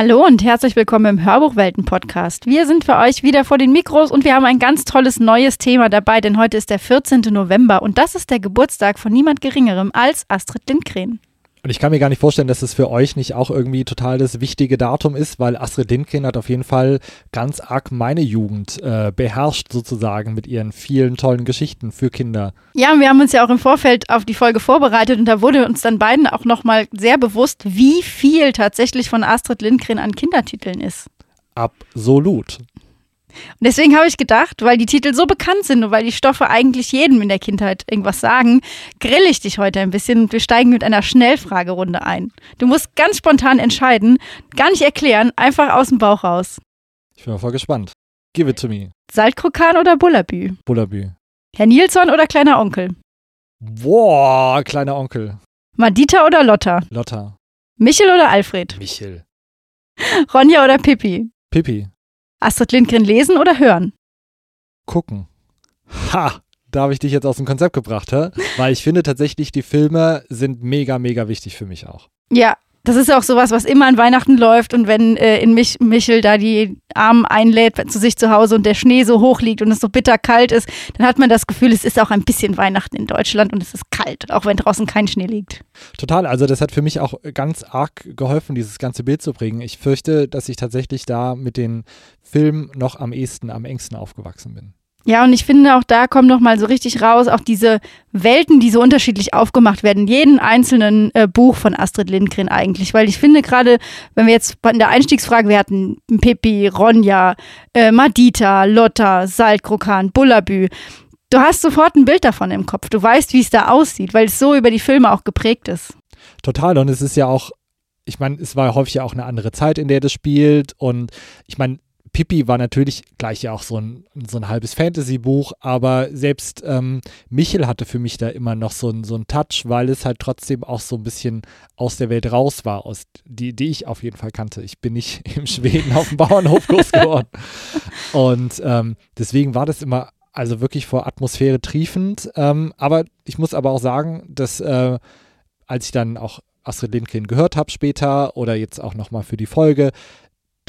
Hallo und herzlich willkommen im Hörbuchwelten-Podcast. Wir sind für euch wieder vor den Mikros und wir haben ein ganz tolles neues Thema dabei, denn heute ist der 14. November und das ist der Geburtstag von niemand Geringerem als Astrid Lindgren. Und ich kann mir gar nicht vorstellen, dass es für euch nicht auch irgendwie total das wichtige Datum ist, weil Astrid Lindgren hat auf jeden Fall ganz arg meine Jugend äh, beherrscht sozusagen mit ihren vielen tollen Geschichten für Kinder. Ja, und wir haben uns ja auch im Vorfeld auf die Folge vorbereitet und da wurde uns dann beiden auch nochmal sehr bewusst, wie viel tatsächlich von Astrid Lindgren an Kindertiteln ist. Absolut. Und deswegen habe ich gedacht, weil die Titel so bekannt sind und weil die Stoffe eigentlich jedem in der Kindheit irgendwas sagen, grill ich dich heute ein bisschen und wir steigen mit einer Schnellfragerunde ein. Du musst ganz spontan entscheiden, gar nicht erklären, einfach aus dem Bauch raus. Ich bin mal voll gespannt. Give it to me. Saltkrokan oder Bullabü? Bullabü. Herr Nilsson oder kleiner Onkel? Boah, kleiner Onkel. Madita oder Lotta? Lotta. Michel oder Alfred? Michel. Ronja oder Pippi? Pippi. Astrid Lindgren lesen oder hören? Gucken. Ha! Da habe ich dich jetzt aus dem Konzept gebracht, hä? Weil ich finde tatsächlich, die Filme sind mega, mega wichtig für mich auch. Ja, das ist auch sowas, was immer an Weihnachten läuft und wenn äh, in Mich Michel da die Armen einlädt zu sich zu Hause und der Schnee so hoch liegt und es so bitter kalt ist, dann hat man das Gefühl, es ist auch ein bisschen Weihnachten in Deutschland und es ist kalt, auch wenn draußen kein Schnee liegt. Total, also das hat für mich auch ganz arg geholfen, dieses ganze Bild zu bringen. Ich fürchte, dass ich tatsächlich da mit den Filmen noch am ehesten, am engsten aufgewachsen bin. Ja, und ich finde auch da kommt noch mal so richtig raus, auch diese Welten, die so unterschiedlich aufgemacht werden, jeden einzelnen äh, Buch von Astrid Lindgren eigentlich, weil ich finde gerade, wenn wir jetzt in der Einstiegsfrage, wir hatten Pippi, Ronja, äh, Madita, Lotta, Saltkrokan, Bullabü, du hast sofort ein Bild davon im Kopf, du weißt, wie es da aussieht, weil es so über die Filme auch geprägt ist. Total, und es ist ja auch ich meine, es war häufig ja auch eine andere Zeit, in der das spielt. Und ich meine, Pippi war natürlich gleich ja auch so ein, so ein halbes Fantasy-Buch, aber selbst ähm, Michel hatte für mich da immer noch so, ein, so einen Touch, weil es halt trotzdem auch so ein bisschen aus der Welt raus war, aus die, die ich auf jeden Fall kannte. Ich bin nicht im Schweden auf dem Bauernhof groß geworden. Und ähm, deswegen war das immer also wirklich vor Atmosphäre triefend. Ähm, aber ich muss aber auch sagen, dass äh, als ich dann auch Astrid Lindgren gehört habe später oder jetzt auch nochmal für die Folge,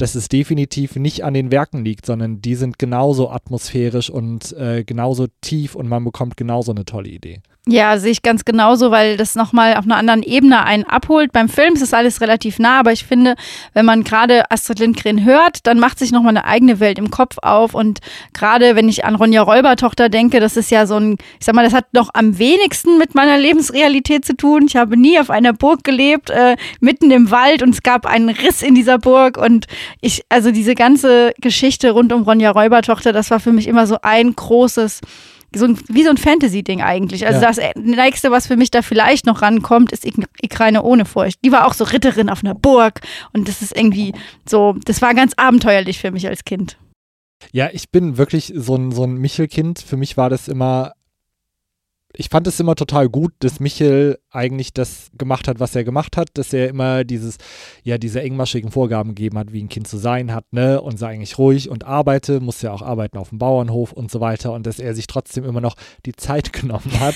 dass es definitiv nicht an den Werken liegt, sondern die sind genauso atmosphärisch und äh, genauso tief und man bekommt genauso eine tolle Idee. Ja, sehe ich ganz genauso, weil das nochmal auf einer anderen Ebene einen abholt. Beim Film ist das alles relativ nah, aber ich finde, wenn man gerade Astrid Lindgren hört, dann macht sich nochmal eine eigene Welt im Kopf auf. Und gerade wenn ich an Ronja Räubertochter denke, das ist ja so ein, ich sag mal, das hat noch am wenigsten mit meiner Lebensrealität zu tun. Ich habe nie auf einer Burg gelebt, äh, mitten im Wald und es gab einen Riss in dieser Burg. Und ich, also diese ganze Geschichte rund um Ronja Räubertochter, das war für mich immer so ein großes so ein, wie so ein Fantasy-Ding eigentlich. Also ja. das nächste, was für mich da vielleicht noch rankommt, ist Ikraine ohne Furcht. Die war auch so Ritterin auf einer Burg und das ist irgendwie so, das war ganz abenteuerlich für mich als Kind. Ja, ich bin wirklich so ein, so ein Michel-Kind. Für mich war das immer ich fand es immer total gut, dass Michel eigentlich das gemacht hat, was er gemacht hat, dass er immer dieses, ja, diese engmaschigen Vorgaben gegeben hat, wie ein Kind zu sein hat, ne, und sei eigentlich ruhig und arbeite, muss ja auch arbeiten auf dem Bauernhof und so weiter und dass er sich trotzdem immer noch die Zeit genommen hat,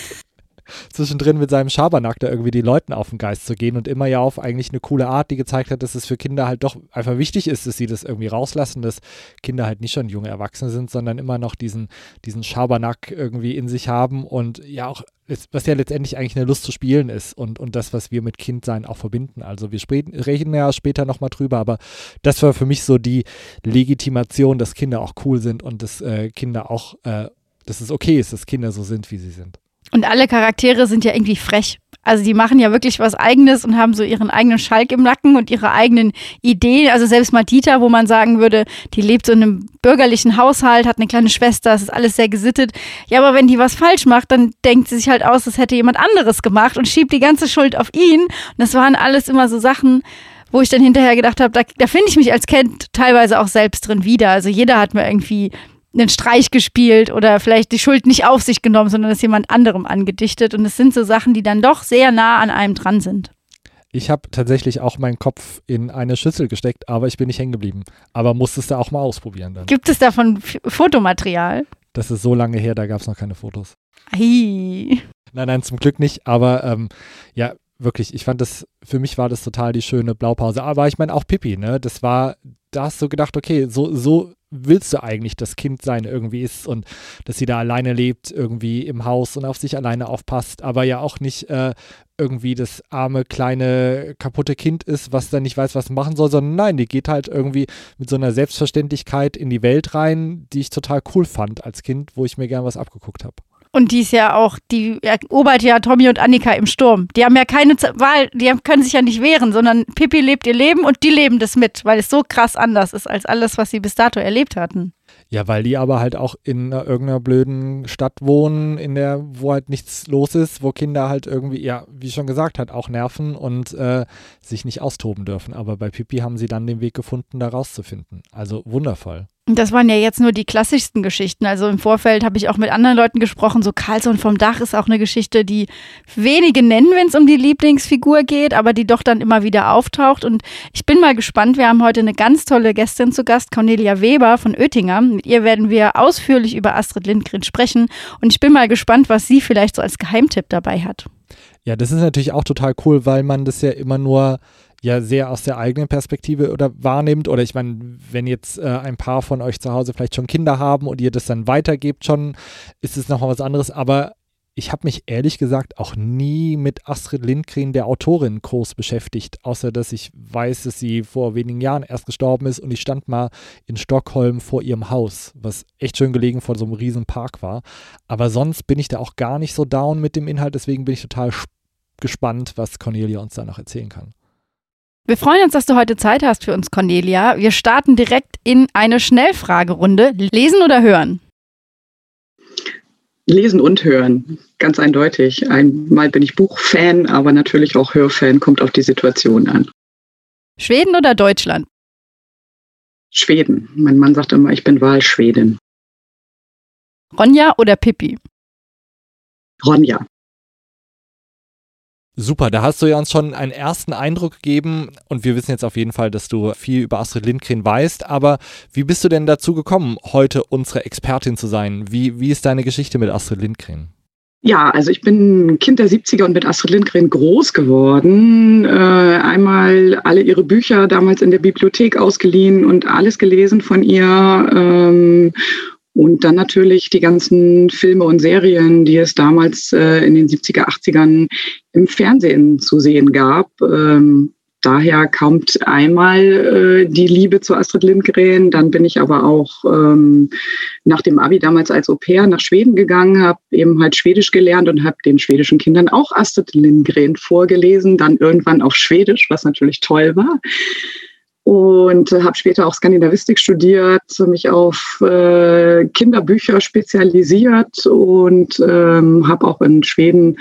zwischendrin mit seinem Schabernack da irgendwie die Leuten auf den Geist zu gehen und immer ja auf eigentlich eine coole Art, die gezeigt hat, dass es für Kinder halt doch einfach wichtig ist, dass sie das irgendwie rauslassen, dass Kinder halt nicht schon junge Erwachsene sind, sondern immer noch diesen, diesen Schabernack irgendwie in sich haben und ja auch was ja letztendlich eigentlich eine Lust zu spielen ist und, und das, was wir mit Kindsein auch verbinden. Also wir reden ja später nochmal drüber, aber das war für mich so die Legitimation, dass Kinder auch cool sind und dass äh, Kinder auch, äh, dass es okay ist, dass Kinder so sind, wie sie sind. Und alle Charaktere sind ja irgendwie frech. Also die machen ja wirklich was Eigenes und haben so ihren eigenen Schalk im Nacken und ihre eigenen Ideen. Also selbst Matita, wo man sagen würde, die lebt so in einem bürgerlichen Haushalt, hat eine kleine Schwester, es ist alles sehr gesittet. Ja, aber wenn die was falsch macht, dann denkt sie sich halt aus, das hätte jemand anderes gemacht und schiebt die ganze Schuld auf ihn. Und das waren alles immer so Sachen, wo ich dann hinterher gedacht habe, da, da finde ich mich als Kind teilweise auch selbst drin wieder. Also jeder hat mir irgendwie einen Streich gespielt oder vielleicht die Schuld nicht auf sich genommen, sondern es jemand anderem angedichtet. Und es sind so Sachen, die dann doch sehr nah an einem dran sind. Ich habe tatsächlich auch meinen Kopf in eine Schüssel gesteckt, aber ich bin nicht hängen geblieben. Aber musstest du auch mal ausprobieren dann. Gibt es davon F Fotomaterial? Das ist so lange her, da gab es noch keine Fotos. Ei. Nein, nein, zum Glück nicht. Aber ähm, ja, wirklich, ich fand das, für mich war das total die schöne Blaupause. Aber ich meine auch Pippi, ne? Das war, da hast du gedacht, okay, so, so willst du eigentlich das Kind sein irgendwie ist und dass sie da alleine lebt, irgendwie im Haus und auf sich alleine aufpasst, aber ja auch nicht äh, irgendwie das arme, kleine, kaputte Kind ist, was dann nicht weiß, was machen soll, sondern nein, die geht halt irgendwie mit so einer Selbstverständlichkeit in die Welt rein, die ich total cool fand als Kind, wo ich mir gern was abgeguckt habe. Und die ist ja auch, die erobert ja Tommy und Annika im Sturm. Die haben ja keine Wahl, die können sich ja nicht wehren, sondern Pippi lebt ihr Leben und die leben das mit, weil es so krass anders ist als alles, was sie bis dato erlebt hatten. Ja, weil die aber halt auch in irgendeiner blöden Stadt wohnen, in der, wo halt nichts los ist, wo Kinder halt irgendwie, ja, wie schon gesagt hat, auch nerven und äh, sich nicht austoben dürfen. Aber bei Pippi haben sie dann den Weg gefunden, da rauszufinden. Also wundervoll. Das waren ja jetzt nur die klassischsten Geschichten. Also im Vorfeld habe ich auch mit anderen Leuten gesprochen. So Carlson vom Dach ist auch eine Geschichte, die wenige nennen, wenn es um die Lieblingsfigur geht, aber die doch dann immer wieder auftaucht. Und ich bin mal gespannt. Wir haben heute eine ganz tolle Gästin zu Gast, Cornelia Weber von Oettinger. Mit ihr werden wir ausführlich über Astrid Lindgren sprechen. Und ich bin mal gespannt, was sie vielleicht so als Geheimtipp dabei hat. Ja, das ist natürlich auch total cool, weil man das ja immer nur ja sehr aus der eigenen Perspektive oder wahrnimmt. Oder ich meine, wenn jetzt äh, ein paar von euch zu Hause vielleicht schon Kinder haben und ihr das dann weitergebt schon, ist es nochmal was anderes. Aber ich habe mich ehrlich gesagt auch nie mit Astrid Lindgren, der Autorin, groß beschäftigt, außer dass ich weiß, dass sie vor wenigen Jahren erst gestorben ist und ich stand mal in Stockholm vor ihrem Haus, was echt schön gelegen vor so einem riesen Park war. Aber sonst bin ich da auch gar nicht so down mit dem Inhalt, deswegen bin ich total gespannt, was Cornelia uns da noch erzählen kann. Wir freuen uns, dass du heute Zeit hast für uns, Cornelia. Wir starten direkt in eine Schnellfragerunde. Lesen oder hören? Lesen und hören, ganz eindeutig. Einmal bin ich Buchfan, aber natürlich auch Hörfan, kommt auf die Situation an. Schweden oder Deutschland? Schweden. Mein Mann sagt immer, ich bin Wahlschwedin. Ronja oder Pippi? Ronja. Super, da hast du ja uns schon einen ersten Eindruck gegeben und wir wissen jetzt auf jeden Fall, dass du viel über Astrid Lindgren weißt, aber wie bist du denn dazu gekommen, heute unsere Expertin zu sein? Wie, wie ist deine Geschichte mit Astrid Lindgren? Ja, also ich bin Kind der 70er und mit Astrid Lindgren groß geworden. Äh, einmal alle ihre Bücher damals in der Bibliothek ausgeliehen und alles gelesen von ihr. Ähm, und dann natürlich die ganzen Filme und Serien, die es damals äh, in den 70er, 80ern im Fernsehen zu sehen gab. Ähm, daher kommt einmal äh, die Liebe zu Astrid Lindgren. Dann bin ich aber auch ähm, nach dem Abi damals als Au pair nach Schweden gegangen, habe eben halt Schwedisch gelernt und habe den schwedischen Kindern auch Astrid Lindgren vorgelesen, dann irgendwann auf Schwedisch, was natürlich toll war und äh, habe später auch Skandinavistik studiert, mich auf äh, Kinderbücher spezialisiert und ähm, habe auch in Schweden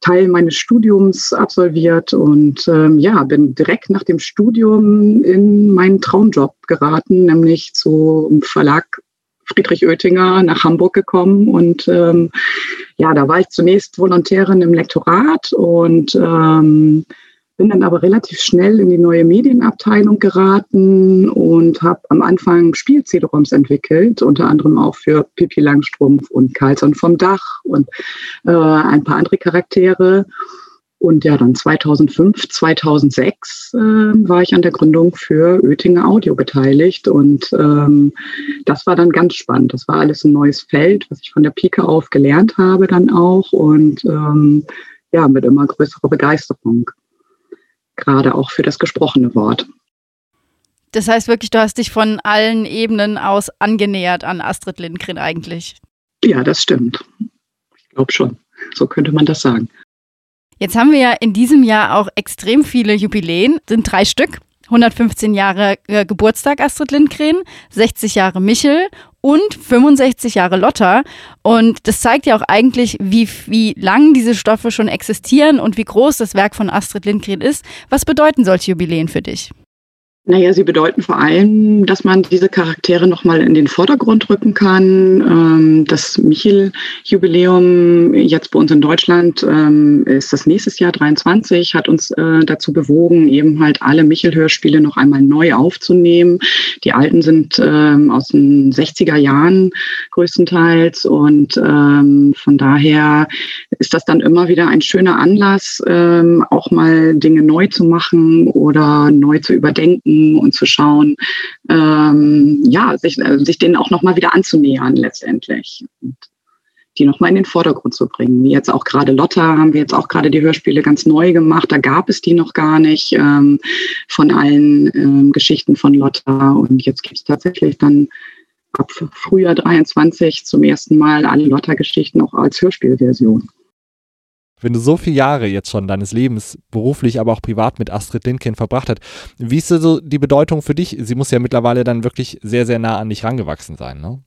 Teil meines Studiums absolviert und ähm, ja, bin direkt nach dem Studium in meinen Traumjob geraten, nämlich zum Verlag Friedrich Oettinger nach Hamburg gekommen und ähm, ja, da war ich zunächst Volontärin im Lektorat und ähm, bin dann aber relativ schnell in die neue Medienabteilung geraten und habe am Anfang Spiel-CD-ROMs entwickelt, unter anderem auch für Pippi Langstrumpf und Carlson vom Dach und äh, ein paar andere Charaktere. Und ja, dann 2005, 2006 äh, war ich an der Gründung für Oettinger Audio beteiligt. Und ähm, das war dann ganz spannend. Das war alles ein neues Feld, was ich von der Pike auf gelernt habe dann auch. Und ähm, ja, mit immer größerer Begeisterung gerade auch für das gesprochene Wort. Das heißt wirklich, du hast dich von allen Ebenen aus angenähert an Astrid Lindgren eigentlich. Ja, das stimmt. Ich glaube schon. So könnte man das sagen. Jetzt haben wir ja in diesem Jahr auch extrem viele Jubiläen, sind drei Stück. 115 Jahre äh, Geburtstag Astrid Lindgren, 60 Jahre Michel und 65 Jahre Lotta. Und das zeigt ja auch eigentlich, wie, wie lang diese Stoffe schon existieren und wie groß das Werk von Astrid Lindgren ist. Was bedeuten solche Jubiläen für dich? Naja, sie bedeuten vor allem, dass man diese Charaktere nochmal in den Vordergrund rücken kann. Ähm, das Michel-Jubiläum jetzt bei uns in Deutschland ähm, ist das nächstes Jahr 23, hat uns äh, dazu bewogen, eben halt alle Michel-Hörspiele noch einmal neu aufzunehmen. Die alten sind ähm, aus den 60er Jahren größtenteils und von daher ist das dann immer wieder ein schöner Anlass, ähm, auch mal Dinge neu zu machen oder neu zu überdenken und zu schauen, ähm, ja, sich, äh, sich denen auch nochmal wieder anzunähern letztendlich. Und die nochmal in den Vordergrund zu bringen. Wie jetzt auch gerade Lotta haben wir jetzt auch gerade die Hörspiele ganz neu gemacht. Da gab es die noch gar nicht ähm, von allen ähm, Geschichten von Lotta. Und jetzt gibt es tatsächlich dann ab Frühjahr 23 zum ersten Mal alle Lotta-Geschichten auch als Hörspielversion. Wenn du so viele Jahre jetzt schon deines Lebens beruflich, aber auch privat mit Astrid Lindgren verbracht hast, wie ist so die Bedeutung für dich? Sie muss ja mittlerweile dann wirklich sehr, sehr nah an dich rangewachsen sein, ne?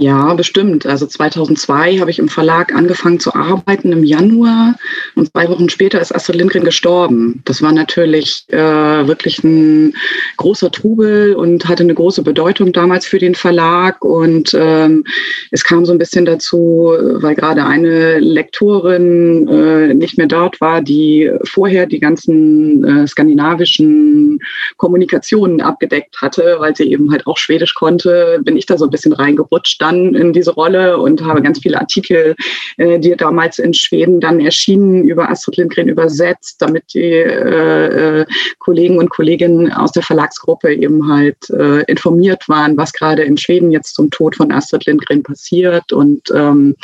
Ja, bestimmt. Also 2002 habe ich im Verlag angefangen zu arbeiten im Januar und zwei Wochen später ist Astrid Lindgren gestorben. Das war natürlich äh, wirklich ein großer Trubel und hatte eine große Bedeutung damals für den Verlag. Und ähm, es kam so ein bisschen dazu, weil gerade eine Lektorin äh, nicht mehr dort war, die vorher die ganzen äh, skandinavischen Kommunikationen abgedeckt hatte, weil sie eben halt auch Schwedisch konnte, bin ich da so ein bisschen reingerutscht dann in diese Rolle und habe ganz viele Artikel, äh, die damals in Schweden dann erschienen, über Astrid Lindgren übersetzt, damit die äh, äh, Kollegen und Kolleginnen aus der Verlagsgruppe eben halt äh, informiert waren, was gerade in Schweden jetzt zum Tod von Astrid Lindgren passiert. Und ähm,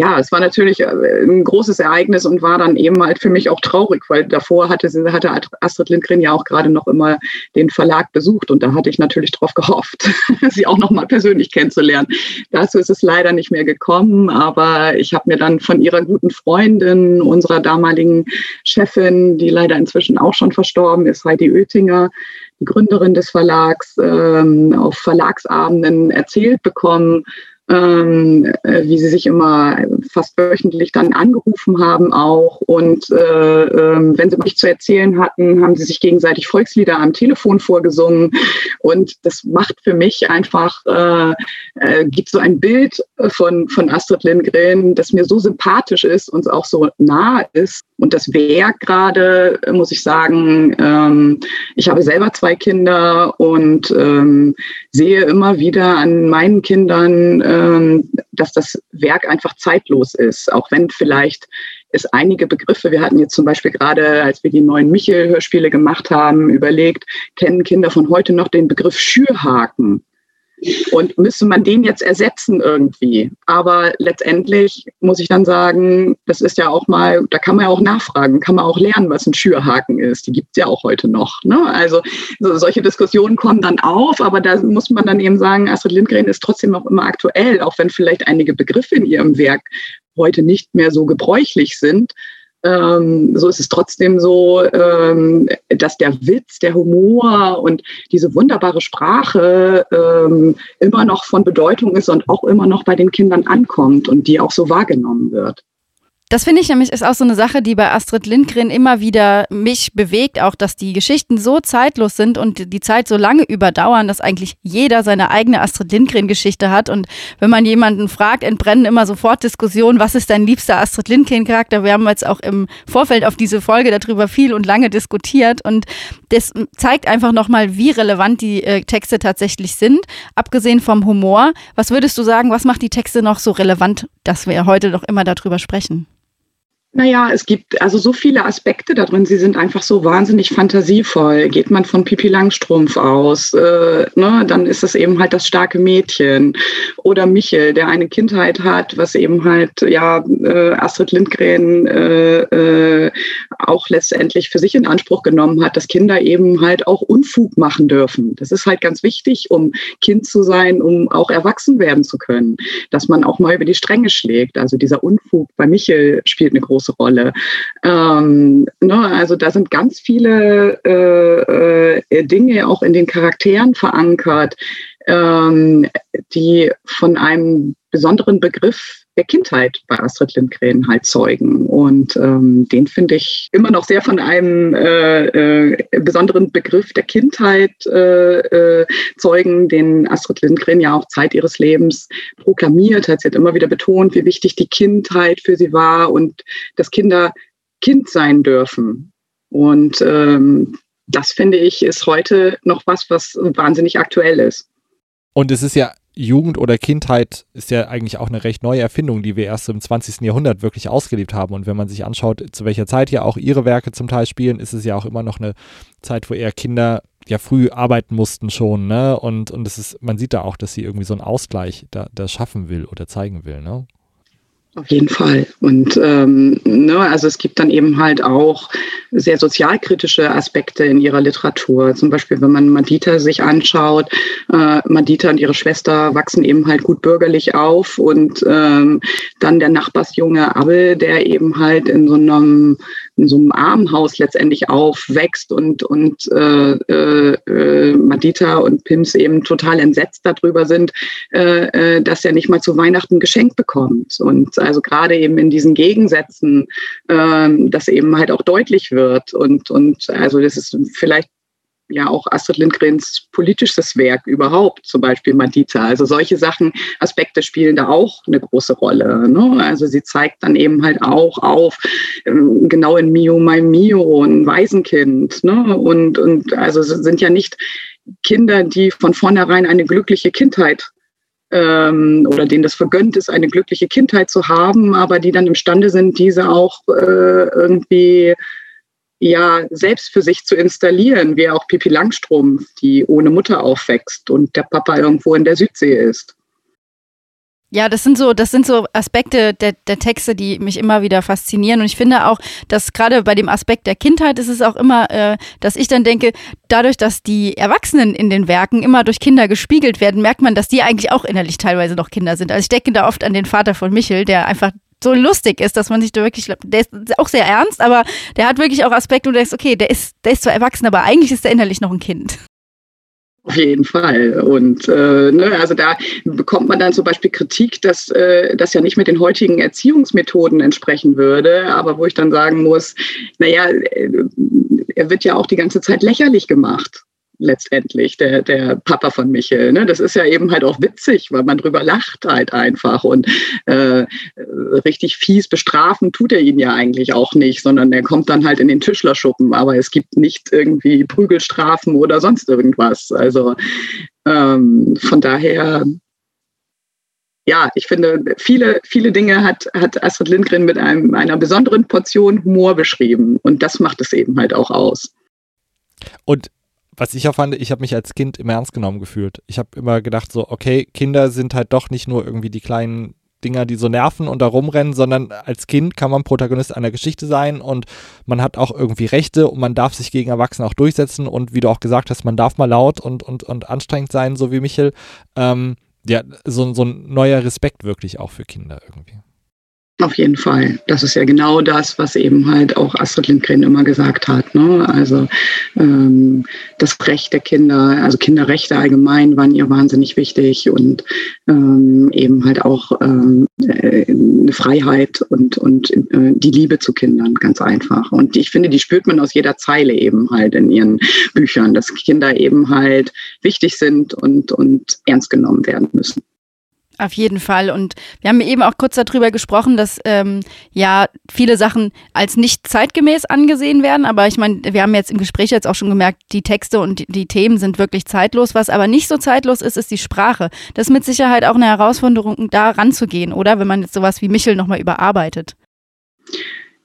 ja, es war natürlich äh, ein großes Ereignis und war dann eben halt für mich auch traurig, weil davor hatte, hatte Astrid Lindgren ja auch gerade noch immer den Verlag besucht und da hatte ich natürlich drauf gehofft, sie auch noch mal persönlich kennenzulernen. Dazu ist es leider nicht mehr gekommen, aber ich habe mir dann von ihrer guten Freundin, unserer damaligen Chefin, die leider inzwischen auch schon verstorben ist, Heidi Oettinger, Gründerin des Verlags, ähm, auf Verlagsabenden erzählt bekommen, ähm, äh, wie sie sich immer fast wöchentlich dann angerufen haben auch. Und äh, äh, wenn sie mich zu erzählen hatten, haben sie sich gegenseitig Volkslieder am Telefon vorgesungen. Und das macht für mich einfach, äh, äh, gibt so ein Bild von, von Astrid Lindgren, das mir so sympathisch ist und auch so nah ist. Und das Werk gerade, muss ich sagen, ähm, ich habe selber zwei Kinder und ähm, sehe immer wieder an meinen Kindern, ähm, dass das Werk einfach zeitlos ist, auch wenn vielleicht es einige Begriffe, wir hatten jetzt zum Beispiel gerade, als wir die neuen Michel-Hörspiele gemacht haben, überlegt, kennen Kinder von heute noch den Begriff Schürhaken? Und müsste man den jetzt ersetzen irgendwie? Aber letztendlich muss ich dann sagen, das ist ja auch mal, da kann man ja auch nachfragen, kann man auch lernen, was ein Schürhaken ist. Die gibt es ja auch heute noch. Ne? Also so, solche Diskussionen kommen dann auf, aber da muss man dann eben sagen, Astrid Lindgren ist trotzdem auch immer aktuell, auch wenn vielleicht einige Begriffe in ihrem Werk heute nicht mehr so gebräuchlich sind. Ähm, so ist es trotzdem so, ähm, dass der Witz, der Humor und diese wunderbare Sprache ähm, immer noch von Bedeutung ist und auch immer noch bei den Kindern ankommt und die auch so wahrgenommen wird. Das finde ich nämlich ist auch so eine Sache, die bei Astrid Lindgren immer wieder mich bewegt, auch dass die Geschichten so zeitlos sind und die Zeit so lange überdauern, dass eigentlich jeder seine eigene Astrid Lindgren Geschichte hat. Und wenn man jemanden fragt, entbrennen immer sofort Diskussionen, was ist dein liebster Astrid Lindgren Charakter? Wir haben jetzt auch im Vorfeld auf diese Folge darüber viel und lange diskutiert und das zeigt einfach nochmal, wie relevant die äh, Texte tatsächlich sind, abgesehen vom Humor. Was würdest du sagen, was macht die Texte noch so relevant, dass wir heute noch immer darüber sprechen? Naja, es gibt also so viele Aspekte da drin. Sie sind einfach so wahnsinnig fantasievoll. Geht man von Pipi Langstrumpf aus, äh, ne, dann ist es eben halt das starke Mädchen. Oder Michel, der eine Kindheit hat, was eben halt, ja, äh, Astrid Lindgren äh, äh, auch letztendlich für sich in Anspruch genommen hat, dass Kinder eben halt auch Unfug machen dürfen. Das ist halt ganz wichtig, um Kind zu sein, um auch erwachsen werden zu können. Dass man auch mal über die Stränge schlägt. Also dieser Unfug bei Michel spielt eine große große Rolle. Ähm, ne, also da sind ganz viele äh, äh, Dinge auch in den Charakteren verankert, ähm, die von einem besonderen Begriff der Kindheit bei Astrid Lindgren halt zeugen. Und ähm, den finde ich immer noch sehr von einem äh, äh, besonderen Begriff der Kindheit äh, äh, zeugen, den Astrid Lindgren ja auch Zeit ihres Lebens proklamiert hat. Sie hat immer wieder betont, wie wichtig die Kindheit für sie war und dass Kinder Kind sein dürfen. Und ähm, das finde ich ist heute noch was, was wahnsinnig aktuell ist. Und es ist ja Jugend oder Kindheit ist ja eigentlich auch eine recht neue Erfindung, die wir erst im 20. Jahrhundert wirklich ausgelebt haben. Und wenn man sich anschaut, zu welcher Zeit ja auch ihre Werke zum Teil spielen, ist es ja auch immer noch eine Zeit, wo eher Kinder ja früh arbeiten mussten schon, ne? Und, und es ist, man sieht da auch, dass sie irgendwie so einen Ausgleich da, da schaffen will oder zeigen will, ne? Auf jeden Fall. Und ähm, ne, also es gibt dann eben halt auch sehr sozialkritische Aspekte in ihrer Literatur. Zum Beispiel, wenn man Madita sich anschaut, äh, Madita und ihre Schwester wachsen eben halt gut bürgerlich auf und ähm, dann der Nachbarsjunge Abel, der eben halt in so einem in so einem Armenhaus letztendlich aufwächst und, und äh, äh, äh, Madita und Pims eben total entsetzt darüber sind, äh, äh, dass er nicht mal zu Weihnachten geschenkt bekommt. Und also gerade eben in diesen Gegensätzen, äh, dass eben halt auch deutlich wird. Und, und also das ist vielleicht ja auch Astrid Lindgrens politisches Werk überhaupt, zum Beispiel Madita. Also solche Sachen, Aspekte spielen da auch eine große Rolle. Ne? Also sie zeigt dann eben halt auch auf, ähm, genau in Mio, mein Mio, ein Waisenkind. Ne? Und, und also sind ja nicht Kinder, die von vornherein eine glückliche Kindheit ähm, oder denen das vergönnt ist, eine glückliche Kindheit zu haben, aber die dann imstande sind, diese auch äh, irgendwie ja selbst für sich zu installieren, wie auch Pippi Langstrumpf, die ohne Mutter aufwächst und der Papa irgendwo in der Südsee ist. Ja, das sind so, das sind so Aspekte der, der Texte, die mich immer wieder faszinieren. Und ich finde auch, dass gerade bei dem Aspekt der Kindheit ist es auch immer, äh, dass ich dann denke, dadurch, dass die Erwachsenen in den Werken immer durch Kinder gespiegelt werden, merkt man, dass die eigentlich auch innerlich teilweise noch Kinder sind. Also ich denke da oft an den Vater von Michel, der einfach so lustig ist, dass man sich da wirklich, der ist auch sehr ernst, aber der hat wirklich auch Aspekte, wo du denkst, okay, der ist, der ist zwar erwachsen, aber eigentlich ist er innerlich noch ein Kind. Auf jeden Fall. Und äh, ne, also da bekommt man dann zum Beispiel Kritik, dass äh, das ja nicht mit den heutigen Erziehungsmethoden entsprechen würde, aber wo ich dann sagen muss, naja, äh, er wird ja auch die ganze Zeit lächerlich gemacht letztendlich, der, der Papa von Michel. Ne? Das ist ja eben halt auch witzig, weil man drüber lacht halt einfach. Und äh, richtig fies bestrafen tut er ihn ja eigentlich auch nicht, sondern er kommt dann halt in den Tischlerschuppen. Aber es gibt nicht irgendwie Prügelstrafen oder sonst irgendwas. Also ähm, von daher ja, ich finde, viele, viele Dinge hat, hat Astrid Lindgren mit einem, einer besonderen Portion Humor beschrieben. Und das macht es eben halt auch aus. Und was ich auch fand, ich habe mich als Kind immer ernst genommen gefühlt. Ich habe immer gedacht, so, okay, Kinder sind halt doch nicht nur irgendwie die kleinen Dinger, die so nerven und da rumrennen, sondern als Kind kann man Protagonist einer Geschichte sein und man hat auch irgendwie Rechte und man darf sich gegen Erwachsene auch durchsetzen und wie du auch gesagt hast, man darf mal laut und, und, und anstrengend sein, so wie Michel. Ähm, ja, so, so ein neuer Respekt wirklich auch für Kinder irgendwie. Auf jeden Fall. Das ist ja genau das, was eben halt auch Astrid Lindgren immer gesagt hat. Ne? Also ähm, das Recht der Kinder, also Kinderrechte allgemein waren ihr wahnsinnig wichtig und ähm, eben halt auch ähm, äh, eine Freiheit und, und äh, die Liebe zu Kindern, ganz einfach. Und ich finde, die spürt man aus jeder Zeile eben halt in ihren Büchern, dass Kinder eben halt wichtig sind und, und ernst genommen werden müssen. Auf jeden Fall. Und wir haben eben auch kurz darüber gesprochen, dass ähm, ja viele Sachen als nicht zeitgemäß angesehen werden. Aber ich meine, wir haben jetzt im Gespräch jetzt auch schon gemerkt, die Texte und die, die, Themen sind wirklich zeitlos. Was aber nicht so zeitlos ist, ist die Sprache. Das ist mit Sicherheit auch eine Herausforderung, da ranzugehen, oder? Wenn man jetzt sowas wie Michel nochmal überarbeitet.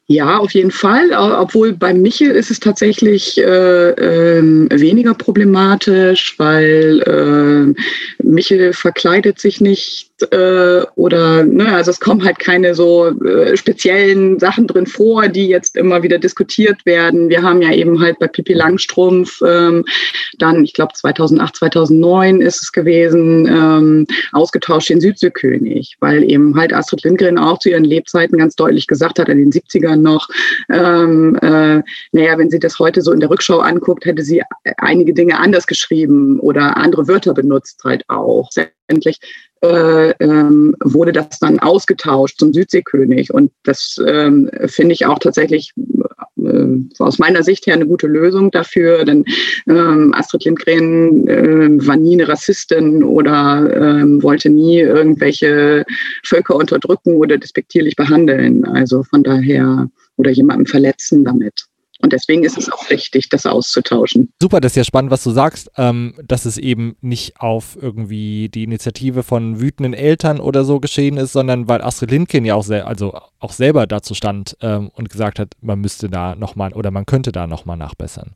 Ja, auf jeden Fall. Obwohl bei Michel ist es tatsächlich äh, äh, weniger problematisch, weil äh, Michel verkleidet sich nicht äh, oder ne, also es kommen halt keine so äh, speziellen Sachen drin vor, die jetzt immer wieder diskutiert werden. Wir haben ja eben halt bei Pippi Langstrumpf ähm, dann, ich glaube 2008, 2009 ist es gewesen, ähm, ausgetauscht den Südseekönig, weil eben halt Astrid Lindgren auch zu ihren Lebzeiten ganz deutlich gesagt hat, in den 70ern noch, ähm, äh, naja, wenn sie das heute so in der Rückschau anguckt, hätte sie einige Dinge anders geschrieben oder andere Wörter benutzt halt auch. Letztendlich äh, ähm, wurde das dann ausgetauscht zum Südseekönig. Und das ähm, finde ich auch tatsächlich äh, aus meiner Sicht her eine gute Lösung dafür, denn ähm, Astrid Lindgren äh, war nie eine Rassistin oder ähm, wollte nie irgendwelche Völker unterdrücken oder despektierlich behandeln. Also von daher oder jemanden verletzen damit. Und deswegen ist es auch richtig, das auszutauschen. Super, das ist ja spannend, was du sagst, ähm, dass es eben nicht auf irgendwie die Initiative von wütenden Eltern oder so geschehen ist, sondern weil Astrid Lindgren ja auch, sel also auch selber dazu stand ähm, und gesagt hat, man müsste da nochmal oder man könnte da nochmal nachbessern.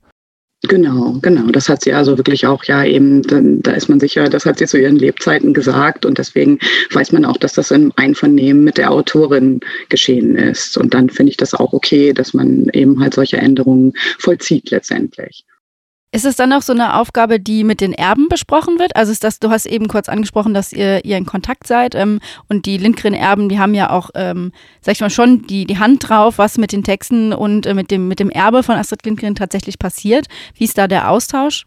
Genau, genau. Das hat sie also wirklich auch ja eben, da ist man sicher, das hat sie zu ihren Lebzeiten gesagt und deswegen weiß man auch, dass das im Einvernehmen mit der Autorin geschehen ist. Und dann finde ich das auch okay, dass man eben halt solche Änderungen vollzieht letztendlich. Ist es dann auch so eine Aufgabe, die mit den Erben besprochen wird? Also ist das, du hast eben kurz angesprochen, dass ihr, ihr in Kontakt seid ähm, und die Lindgren-Erben, die haben ja auch, ähm, sag ich mal, schon die, die Hand drauf, was mit den Texten und äh, mit, dem, mit dem Erbe von Astrid Lindgren tatsächlich passiert. Wie ist da der Austausch?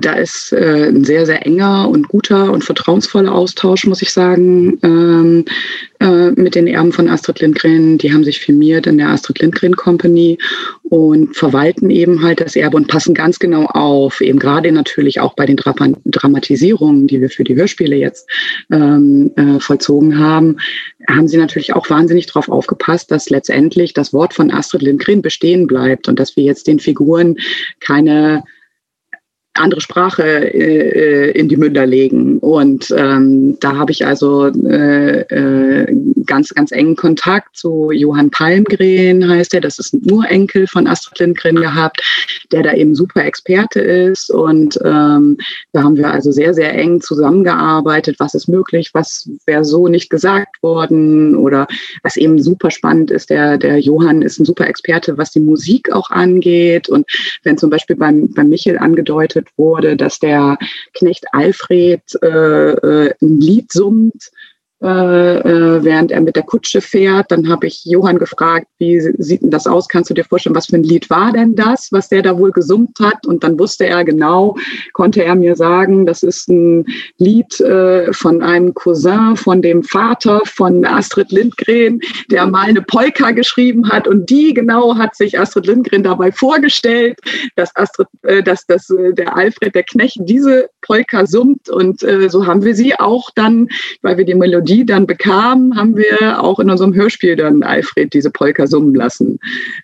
Da ist äh, ein sehr, sehr enger und guter und vertrauensvoller Austausch, muss ich sagen, ähm, äh, mit den Erben von Astrid Lindgren. Die haben sich firmiert in der Astrid Lindgren Company und verwalten eben halt das Erbe und passen ganz genau auf, eben gerade natürlich auch bei den Dra Dramatisierungen, die wir für die Hörspiele jetzt ähm, äh, vollzogen haben, haben sie natürlich auch wahnsinnig darauf aufgepasst, dass letztendlich das Wort von Astrid Lindgren bestehen bleibt und dass wir jetzt den Figuren keine andere Sprache äh, in die Münder legen. Und ähm, da habe ich also äh, äh, ganz, ganz engen Kontakt zu Johann Palmgren, heißt er. Das ist ein Urenkel von Astrid Lindgren gehabt, der da eben super Experte ist. Und ähm, da haben wir also sehr, sehr eng zusammengearbeitet. Was ist möglich? Was wäre so nicht gesagt worden? Oder was eben super spannend ist, der, der Johann ist ein super Experte, was die Musik auch angeht. Und wenn zum Beispiel beim, beim Michel angedeutet wurde, dass der Knecht Alfred äh, äh, ein Lied summt, während er mit der Kutsche fährt. Dann habe ich Johann gefragt, wie sieht denn das aus? Kannst du dir vorstellen, was für ein Lied war denn das, was der da wohl gesummt hat? Und dann wusste er genau, konnte er mir sagen, das ist ein Lied äh, von einem Cousin, von dem Vater von Astrid Lindgren, der mal eine Polka geschrieben hat. Und die genau hat sich Astrid Lindgren dabei vorgestellt, dass Astrid, äh, dass, dass äh, der Alfred, der Knecht, diese Polka summt. Und äh, so haben wir sie auch dann, weil wir die Melodie die dann bekamen, haben wir auch in unserem Hörspiel dann Alfred diese Polka summen lassen.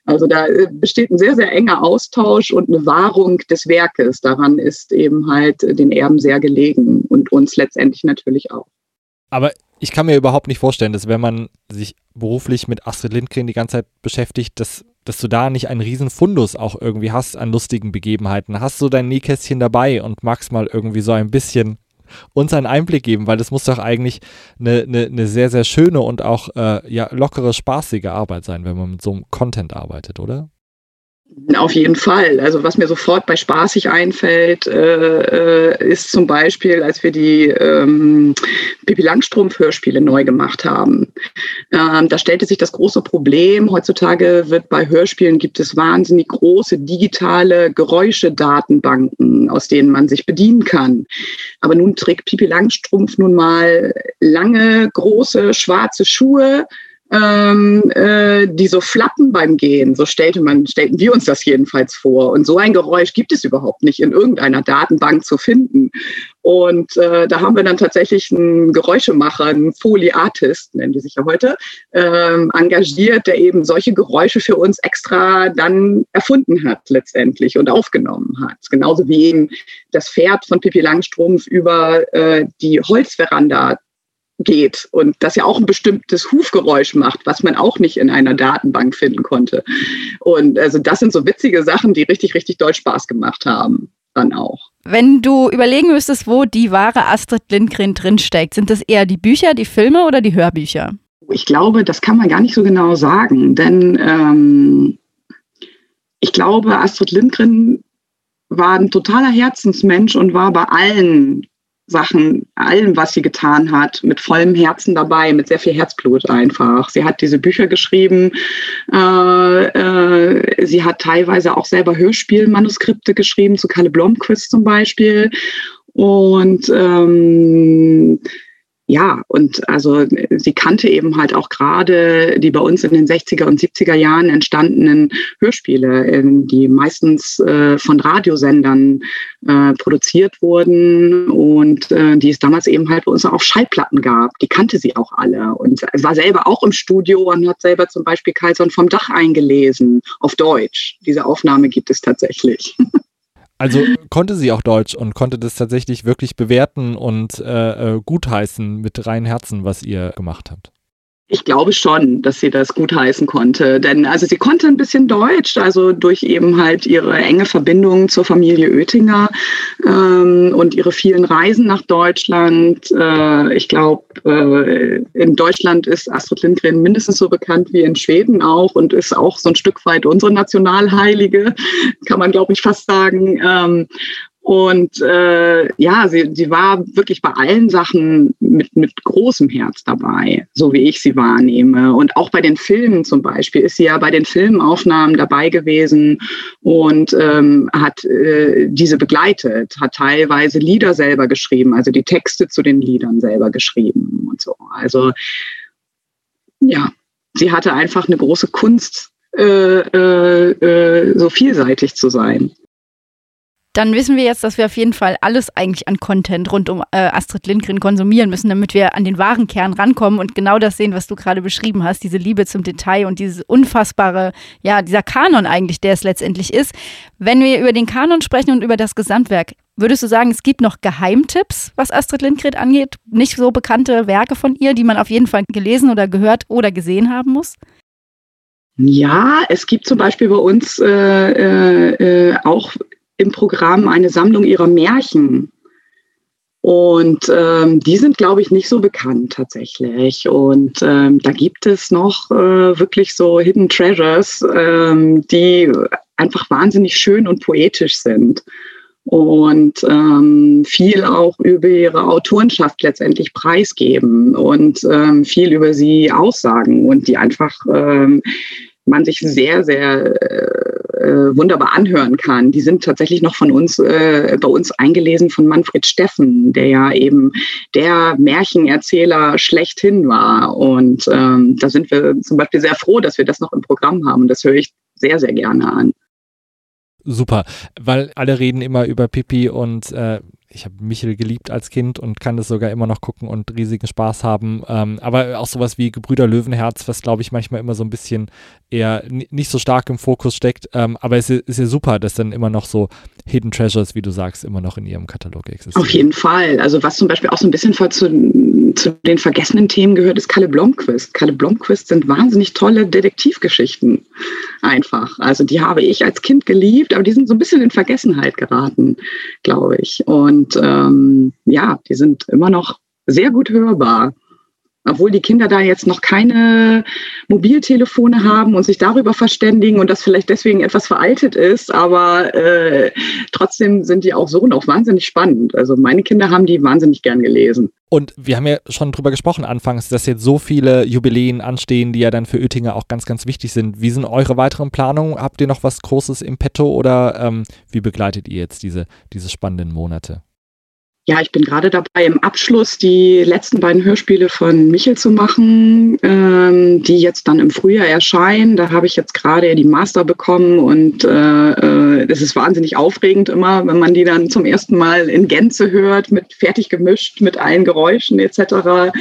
Also da äh, besteht ein sehr, sehr enger Austausch und eine Wahrung des Werkes. Daran ist eben halt den Erben sehr gelegen und uns letztendlich natürlich auch. Aber ich kann mir überhaupt nicht vorstellen, dass wenn man sich beruflich mit Astrid Lindgren die ganze Zeit beschäftigt, dass, dass du da nicht einen riesen Fundus auch irgendwie hast an lustigen Begebenheiten. Hast du dein Nähkästchen dabei und magst mal irgendwie so ein bisschen uns einen Einblick geben, weil das muss doch eigentlich eine, eine, eine sehr, sehr schöne und auch äh, ja, lockere, spaßige Arbeit sein, wenn man mit so einem Content arbeitet, oder? Auf jeden Fall. Also was mir sofort bei spaßig einfällt, äh, äh, ist zum Beispiel, als wir die ähm, Pippi Langstrumpf-Hörspiele neu gemacht haben. Ähm, da stellte sich das große Problem. Heutzutage wird bei Hörspielen gibt es wahnsinnig große digitale Geräuschedatenbanken, aus denen man sich bedienen kann. Aber nun trägt Pippi Langstrumpf nun mal lange, große, schwarze Schuhe ähm, äh, die so flappen beim Gehen. So stellte man, stellten wir uns das jedenfalls vor. Und so ein Geräusch gibt es überhaupt nicht in irgendeiner Datenbank zu finden. Und äh, da haben wir dann tatsächlich einen Geräuschemacher, einen Foley-Artist, nennen die sich ja heute, ähm, engagiert, der eben solche Geräusche für uns extra dann erfunden hat letztendlich und aufgenommen hat. Genauso wie eben das Pferd von Pippi Langstrumpf über äh, die Holzveranda geht und das ja auch ein bestimmtes Hufgeräusch macht, was man auch nicht in einer Datenbank finden konnte. Und also das sind so witzige Sachen, die richtig, richtig doll Spaß gemacht haben. Dann auch. Wenn du überlegen müsstest, wo die wahre Astrid Lindgren drinsteckt, sind das eher die Bücher, die Filme oder die Hörbücher? Ich glaube, das kann man gar nicht so genau sagen, denn ähm, ich glaube, Astrid Lindgren war ein totaler Herzensmensch und war bei allen Sachen, allem, was sie getan hat, mit vollem Herzen dabei, mit sehr viel Herzblut einfach. Sie hat diese Bücher geschrieben, äh, äh, sie hat teilweise auch selber Hörspielmanuskripte geschrieben, zu Kalle Blomquist zum Beispiel. Und ähm, ja, und also sie kannte eben halt auch gerade die bei uns in den 60er und 70er Jahren entstandenen Hörspiele, ähm, die meistens äh, von Radiosendern äh, produziert wurden und äh, die es damals eben halt bei uns auch auf Schallplatten gab. Die kannte sie auch alle und war selber auch im Studio und hat selber zum Beispiel Kaiser vom Dach eingelesen auf Deutsch. Diese Aufnahme gibt es tatsächlich. Also konnte sie auch Deutsch und konnte das tatsächlich wirklich bewerten und äh, äh gutheißen mit reinem Herzen, was ihr gemacht habt. Ich glaube schon, dass sie das gut heißen konnte. Denn also sie konnte ein bisschen Deutsch, also durch eben halt ihre enge Verbindung zur Familie Oettinger ähm, und ihre vielen Reisen nach Deutschland. Äh, ich glaube, äh, in Deutschland ist Astrid Lindgren mindestens so bekannt wie in Schweden auch und ist auch so ein Stück weit unsere Nationalheilige, kann man glaube ich fast sagen. Ähm, und äh, ja, sie, sie war wirklich bei allen Sachen mit, mit großem Herz dabei, so wie ich sie wahrnehme. Und auch bei den Filmen zum Beispiel ist sie ja bei den Filmaufnahmen dabei gewesen und ähm, hat äh, diese begleitet, hat teilweise Lieder selber geschrieben, also die Texte zu den Liedern selber geschrieben und so. Also ja, sie hatte einfach eine große Kunst, äh, äh, äh so vielseitig zu sein dann wissen wir jetzt, dass wir auf jeden Fall alles eigentlich an Content rund um äh, Astrid Lindgren konsumieren müssen, damit wir an den wahren Kern rankommen und genau das sehen, was du gerade beschrieben hast, diese Liebe zum Detail und dieses unfassbare, ja, dieser Kanon eigentlich, der es letztendlich ist. Wenn wir über den Kanon sprechen und über das Gesamtwerk, würdest du sagen, es gibt noch Geheimtipps, was Astrid Lindgren angeht? Nicht so bekannte Werke von ihr, die man auf jeden Fall gelesen oder gehört oder gesehen haben muss? Ja, es gibt zum Beispiel bei uns äh, äh, äh auch im Programm eine Sammlung ihrer Märchen. Und ähm, die sind, glaube ich, nicht so bekannt tatsächlich. Und ähm, da gibt es noch äh, wirklich so Hidden Treasures, ähm, die einfach wahnsinnig schön und poetisch sind. Und ähm, viel auch über ihre Autorenschaft letztendlich preisgeben und ähm, viel über sie aussagen und die einfach ähm, man sich sehr, sehr äh, äh, wunderbar anhören kann. Die sind tatsächlich noch von uns, äh, bei uns eingelesen von Manfred Steffen, der ja eben der Märchenerzähler schlechthin war. Und ähm, da sind wir zum Beispiel sehr froh, dass wir das noch im Programm haben. Das höre ich sehr, sehr gerne an. Super, weil alle reden immer über Pippi und äh, ich habe Michel geliebt als Kind und kann das sogar immer noch gucken und riesigen Spaß haben. Ähm, aber auch sowas wie Gebrüder Löwenherz, was glaube ich manchmal immer so ein bisschen eher nicht so stark im Fokus steckt. Ähm, aber es ist, ja super, dass dann immer noch so Hidden Treasures, wie du sagst, immer noch in ihrem Katalog existieren. Auf jeden Fall. Also was zum Beispiel auch so ein bisschen zu, zu den vergessenen Themen gehört, ist Kalle Blomquist. Kalle Blomquist sind wahnsinnig tolle Detektivgeschichten einfach. Also die habe ich als Kind geliebt, aber die sind so ein bisschen in Vergessenheit geraten, glaube ich. Und ähm, ja, die sind immer noch sehr gut hörbar obwohl die Kinder da jetzt noch keine Mobiltelefone haben und sich darüber verständigen und das vielleicht deswegen etwas veraltet ist, aber äh, trotzdem sind die auch so noch wahnsinnig spannend. Also meine Kinder haben die wahnsinnig gern gelesen. Und wir haben ja schon drüber gesprochen anfangs, dass jetzt so viele Jubiläen anstehen, die ja dann für Oettinger auch ganz, ganz wichtig sind. Wie sind eure weiteren Planungen? Habt ihr noch was Großes im Petto oder ähm, wie begleitet ihr jetzt diese, diese spannenden Monate? Ja, ich bin gerade dabei, im Abschluss die letzten beiden Hörspiele von Michel zu machen, ähm, die jetzt dann im Frühjahr erscheinen. Da habe ich jetzt gerade die Master bekommen und äh, äh, es ist wahnsinnig aufregend immer, wenn man die dann zum ersten Mal in Gänze hört, mit fertig gemischt, mit allen Geräuschen etc.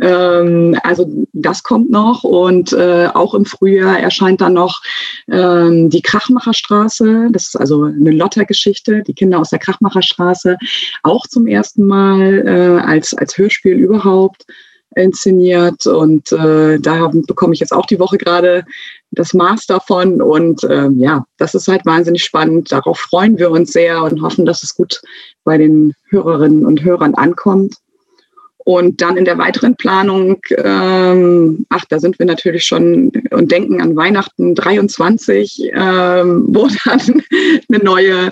Ähm, also das kommt noch und äh, auch im Frühjahr erscheint dann noch ähm, die Krachmacherstraße. Das ist also eine Lotter-Geschichte, die Kinder aus der Krachmacherstraße, auch zum ersten Mal äh, als, als Hörspiel überhaupt inszeniert. Und äh, da bekomme ich jetzt auch die Woche gerade das Master von. Und ähm, ja, das ist halt wahnsinnig spannend. Darauf freuen wir uns sehr und hoffen, dass es gut bei den Hörerinnen und Hörern ankommt. Und dann in der weiteren Planung, ähm, ach, da sind wir natürlich schon und denken an Weihnachten 23, ähm, wo dann eine neue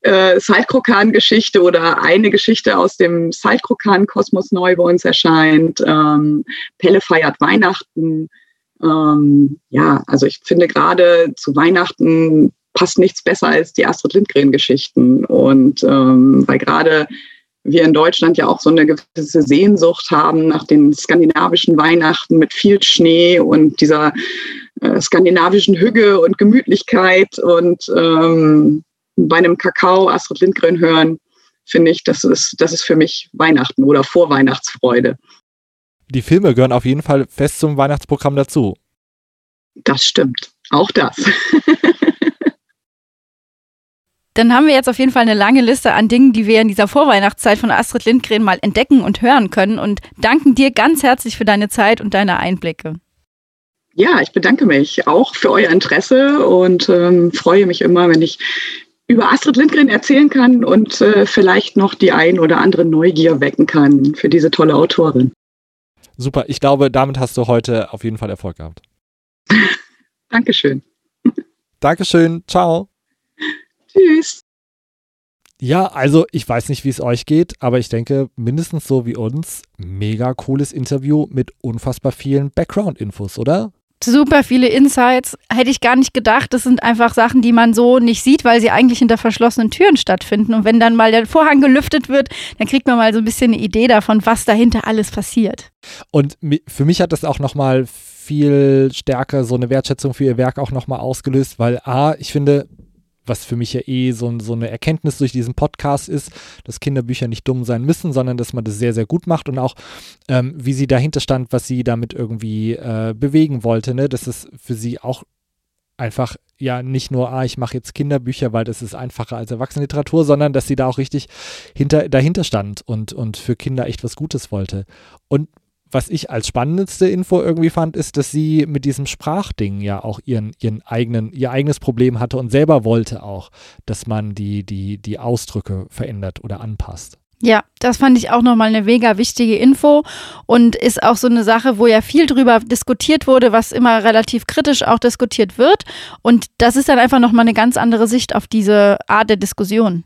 äh, Saltkrokan-Geschichte oder eine Geschichte aus dem Saltkrokan-Kosmos neu bei uns erscheint. Ähm, Pelle feiert Weihnachten. Ähm, ja, also ich finde gerade zu Weihnachten passt nichts besser als die Astrid Lindgren-Geschichten. Und ähm, weil gerade wir in Deutschland ja auch so eine gewisse Sehnsucht haben nach den skandinavischen Weihnachten mit viel Schnee und dieser äh, skandinavischen Hüge und Gemütlichkeit und ähm, bei einem Kakao Astrid Lindgren hören, finde ich, das ist, das ist für mich Weihnachten oder Vorweihnachtsfreude. Die Filme gehören auf jeden Fall fest zum Weihnachtsprogramm dazu. Das stimmt. Auch das. Dann haben wir jetzt auf jeden Fall eine lange Liste an Dingen, die wir in dieser Vorweihnachtszeit von Astrid Lindgren mal entdecken und hören können und danken dir ganz herzlich für deine Zeit und deine Einblicke. Ja, ich bedanke mich auch für euer Interesse und ähm, freue mich immer, wenn ich über Astrid Lindgren erzählen kann und äh, vielleicht noch die ein oder andere Neugier wecken kann für diese tolle Autorin. Super, ich glaube, damit hast du heute auf jeden Fall Erfolg gehabt. Dankeschön. Dankeschön, ciao. Tschüss. Ja, also ich weiß nicht, wie es euch geht, aber ich denke, mindestens so wie uns, mega cooles Interview mit unfassbar vielen Background-Infos, oder? Super viele Insights, hätte ich gar nicht gedacht. Das sind einfach Sachen, die man so nicht sieht, weil sie eigentlich hinter verschlossenen Türen stattfinden. Und wenn dann mal der Vorhang gelüftet wird, dann kriegt man mal so ein bisschen eine Idee davon, was dahinter alles passiert. Und für mich hat das auch nochmal viel stärker so eine Wertschätzung für ihr Werk auch nochmal ausgelöst, weil A, ich finde, was für mich ja eh so, so eine Erkenntnis durch diesen Podcast ist, dass Kinderbücher nicht dumm sein müssen, sondern dass man das sehr, sehr gut macht und auch, ähm, wie sie dahinter stand, was sie damit irgendwie äh, bewegen wollte, ne? dass es für sie auch einfach ja nicht nur, ah, ich mache jetzt Kinderbücher, weil das ist einfacher als Erwachsenenliteratur, sondern dass sie da auch richtig hinter, dahinter stand und, und für Kinder echt was Gutes wollte. Und was ich als spannendste Info irgendwie fand, ist, dass sie mit diesem Sprachding ja auch ihren, ihren eigenen, ihr eigenes Problem hatte und selber wollte auch, dass man die, die, die Ausdrücke verändert oder anpasst. Ja, das fand ich auch nochmal eine mega wichtige Info und ist auch so eine Sache, wo ja viel drüber diskutiert wurde, was immer relativ kritisch auch diskutiert wird. Und das ist dann einfach nochmal eine ganz andere Sicht auf diese Art der Diskussion.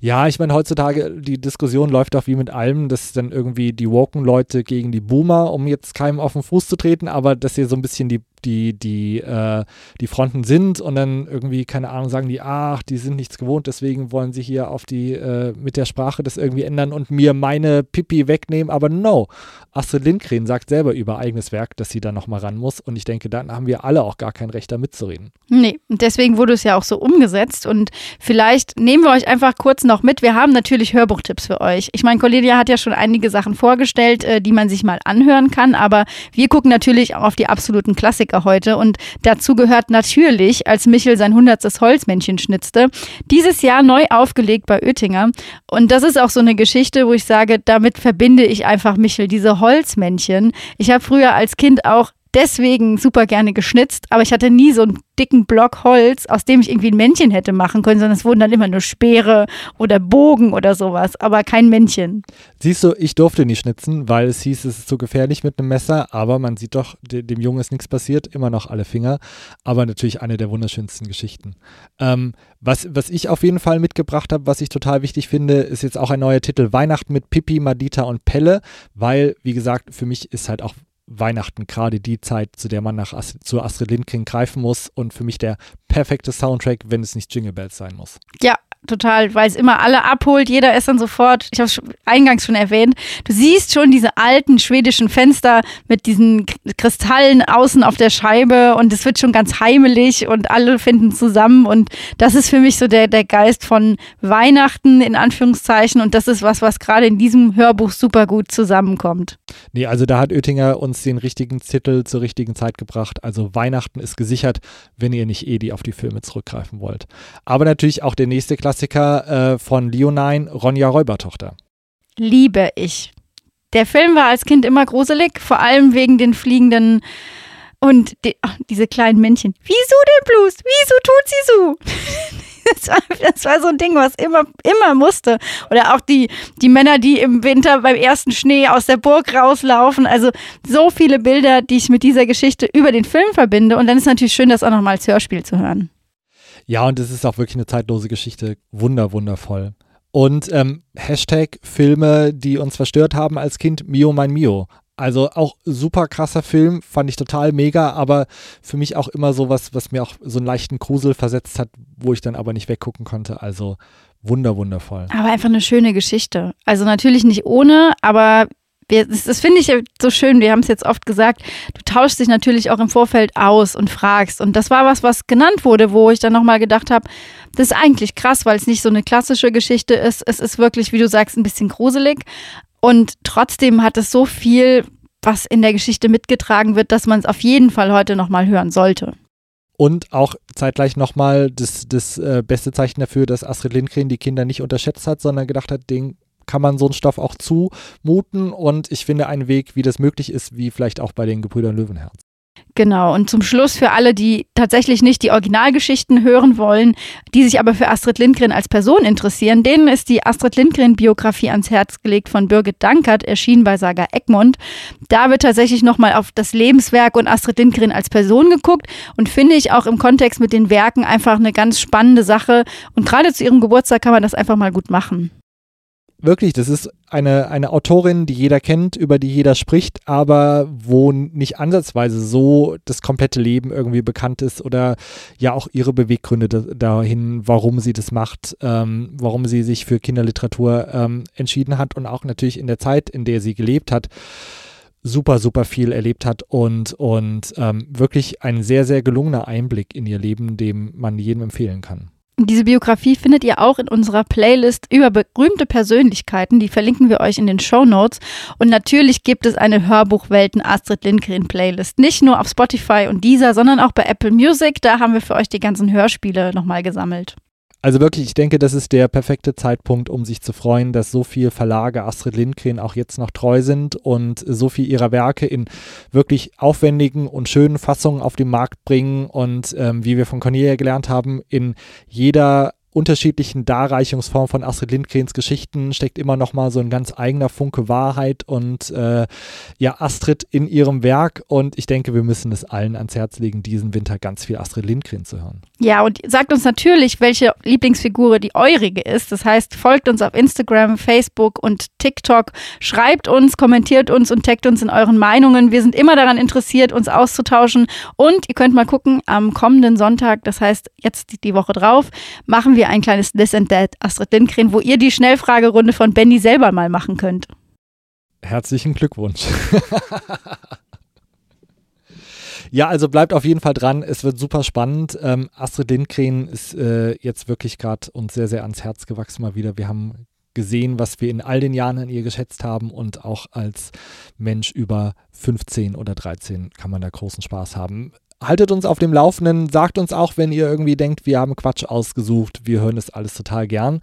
Ja, ich meine, heutzutage, die Diskussion läuft auch wie mit allem, dass dann irgendwie die Woken-Leute gegen die Boomer, um jetzt keinem auf den Fuß zu treten, aber dass hier so ein bisschen die die, die, äh, die Fronten sind und dann irgendwie, keine Ahnung, sagen die, ach, die sind nichts gewohnt, deswegen wollen sie hier auf die, äh, mit der Sprache das irgendwie ändern und mir meine Pipi wegnehmen, aber no. Astrid Lindgren sagt selber über eigenes Werk, dass sie da nochmal ran muss und ich denke, dann haben wir alle auch gar kein Recht, da mitzureden. Nee, deswegen wurde es ja auch so umgesetzt und vielleicht nehmen wir euch einfach kurz noch mit. Wir haben natürlich Hörbuchtipps für euch. Ich meine, Cornelia hat ja schon einige Sachen vorgestellt, äh, die man sich mal anhören kann, aber wir gucken natürlich auch auf die absoluten Klassiker Klassiker heute. Und dazu gehört natürlich, als Michel sein hundertstes Holzmännchen schnitzte, dieses Jahr neu aufgelegt bei Oettinger. Und das ist auch so eine Geschichte, wo ich sage, damit verbinde ich einfach Michel, diese Holzmännchen. Ich habe früher als Kind auch deswegen super gerne geschnitzt, aber ich hatte nie so einen dicken Block Holz, aus dem ich irgendwie ein Männchen hätte machen können, sondern es wurden dann immer nur Speere oder Bogen oder sowas, aber kein Männchen. Siehst du, ich durfte nicht schnitzen, weil es hieß, es ist zu gefährlich mit einem Messer, aber man sieht doch, dem Jungen ist nichts passiert, immer noch alle Finger, aber natürlich eine der wunderschönsten Geschichten. Ähm, was, was ich auf jeden Fall mitgebracht habe, was ich total wichtig finde, ist jetzt auch ein neuer Titel Weihnachten mit Pippi, Madita und Pelle, weil, wie gesagt, für mich ist halt auch Weihnachten gerade die Zeit, zu der man nach As zu Astrid Lindgren greifen muss und für mich der perfekte Soundtrack, wenn es nicht Jingle Bells sein muss. Ja, total, weil es immer alle abholt. Jeder ist dann sofort, ich habe es eingangs schon erwähnt, du siehst schon diese alten schwedischen Fenster mit diesen Kristallen außen auf der Scheibe und es wird schon ganz heimelig und alle finden zusammen und das ist für mich so der, der Geist von Weihnachten in Anführungszeichen und das ist was, was gerade in diesem Hörbuch super gut zusammenkommt. Nee, also da hat Oettinger uns den richtigen Titel zur richtigen Zeit gebracht. Also Weihnachten ist gesichert, wenn ihr nicht eh auf die Filme zurückgreifen wollt. Aber natürlich auch der nächste Klasse Klassiker äh, von Leonine, Ronja Räubertochter. Liebe ich. Der Film war als Kind immer gruselig, vor allem wegen den fliegenden und die, ach, diese kleinen Männchen. Wieso denn bloß? Wieso tut sie so? Das war, das war, so ein Ding, was immer, immer musste. Oder auch die, die Männer, die im Winter beim ersten Schnee aus der Burg rauslaufen. Also so viele Bilder, die ich mit dieser Geschichte über den Film verbinde. Und dann ist natürlich schön, das auch nochmal als Hörspiel zu hören. Ja, und es ist auch wirklich eine zeitlose Geschichte. Wunder, wundervoll. Und ähm, Hashtag Filme, die uns verstört haben als Kind, Mio mein Mio. Also auch super krasser Film, fand ich total mega, aber für mich auch immer so was, was mir auch so einen leichten Grusel versetzt hat, wo ich dann aber nicht weggucken konnte. Also wunder, wundervoll. Aber einfach eine schöne Geschichte. Also natürlich nicht ohne, aber wir, das, das finde ich so schön, wir haben es jetzt oft gesagt, du tauschst dich natürlich auch im Vorfeld aus und fragst. Und das war was, was genannt wurde, wo ich dann nochmal gedacht habe, das ist eigentlich krass, weil es nicht so eine klassische Geschichte ist. Es ist wirklich, wie du sagst, ein bisschen gruselig. Und trotzdem hat es so viel, was in der Geschichte mitgetragen wird, dass man es auf jeden Fall heute nochmal hören sollte. Und auch zeitgleich nochmal das, das äh, beste Zeichen dafür, dass Astrid Lindgren die Kinder nicht unterschätzt hat, sondern gedacht hat, den kann man so einen Stoff auch zumuten. Und ich finde einen Weg, wie das möglich ist, wie vielleicht auch bei den Gebrüdern Löwenherz. Genau, und zum Schluss für alle, die tatsächlich nicht die Originalgeschichten hören wollen, die sich aber für Astrid Lindgren als Person interessieren, denen ist die Astrid Lindgren-Biografie ans Herz gelegt von Birgit Dankert, erschienen bei Saga Egmont. Da wird tatsächlich nochmal auf das Lebenswerk und Astrid Lindgren als Person geguckt und finde ich auch im Kontext mit den Werken einfach eine ganz spannende Sache. Und gerade zu ihrem Geburtstag kann man das einfach mal gut machen wirklich, das ist eine, eine Autorin, die jeder kennt, über die jeder spricht, aber wo nicht ansatzweise so das komplette Leben irgendwie bekannt ist oder ja auch ihre Beweggründe dahin, warum sie das macht, ähm, warum sie sich für Kinderliteratur ähm, entschieden hat und auch natürlich in der Zeit, in der sie gelebt hat super, super viel erlebt hat und, und ähm, wirklich ein sehr, sehr gelungener Einblick in ihr Leben, dem man jedem empfehlen kann. Diese Biografie findet ihr auch in unserer Playlist über berühmte Persönlichkeiten. Die verlinken wir euch in den Show Notes. Und natürlich gibt es eine Hörbuchwelten Astrid Lindgren Playlist. Nicht nur auf Spotify und dieser, sondern auch bei Apple Music. Da haben wir für euch die ganzen Hörspiele nochmal gesammelt. Also wirklich, ich denke, das ist der perfekte Zeitpunkt, um sich zu freuen, dass so viele Verlage Astrid Lindgren auch jetzt noch treu sind und so viel ihrer Werke in wirklich aufwendigen und schönen Fassungen auf den Markt bringen und ähm, wie wir von Cornelia gelernt haben, in jeder unterschiedlichen Darreichungsformen von Astrid Lindgrens Geschichten steckt immer noch mal so ein ganz eigener Funke Wahrheit und äh, ja Astrid in ihrem Werk und ich denke, wir müssen es allen ans Herz legen, diesen Winter ganz viel Astrid Lindgren zu hören. Ja, und sagt uns natürlich, welche Lieblingsfigur die eurige ist. Das heißt, folgt uns auf Instagram, Facebook und TikTok, schreibt uns, kommentiert uns und taggt uns in euren Meinungen. Wir sind immer daran interessiert, uns auszutauschen und ihr könnt mal gucken, am kommenden Sonntag, das heißt jetzt die Woche drauf, machen wir wir ein kleines This and That Astrid Lindgren, wo ihr die Schnellfragerunde von Benny selber mal machen könnt. Herzlichen Glückwunsch. Ja, also bleibt auf jeden Fall dran. Es wird super spannend. Ähm, Astrid Lindgren ist äh, jetzt wirklich gerade uns sehr, sehr ans Herz gewachsen mal wieder. Wir haben gesehen, was wir in all den Jahren an ihr geschätzt haben und auch als Mensch über 15 oder 13 kann man da großen Spaß haben haltet uns auf dem Laufenden, sagt uns auch, wenn ihr irgendwie denkt, wir haben Quatsch ausgesucht. Wir hören das alles total gern.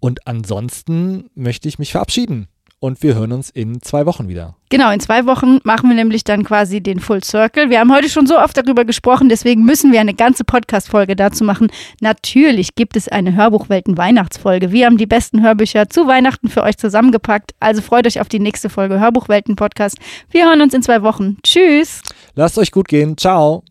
Und ansonsten möchte ich mich verabschieden. Und wir hören uns in zwei Wochen wieder. Genau, in zwei Wochen machen wir nämlich dann quasi den Full Circle. Wir haben heute schon so oft darüber gesprochen, deswegen müssen wir eine ganze Podcast-Folge dazu machen. Natürlich gibt es eine Hörbuchwelten-Weihnachtsfolge. Wir haben die besten Hörbücher zu Weihnachten für euch zusammengepackt. Also freut euch auf die nächste Folge Hörbuchwelten-Podcast. Wir hören uns in zwei Wochen. Tschüss. Lasst euch gut gehen. Ciao.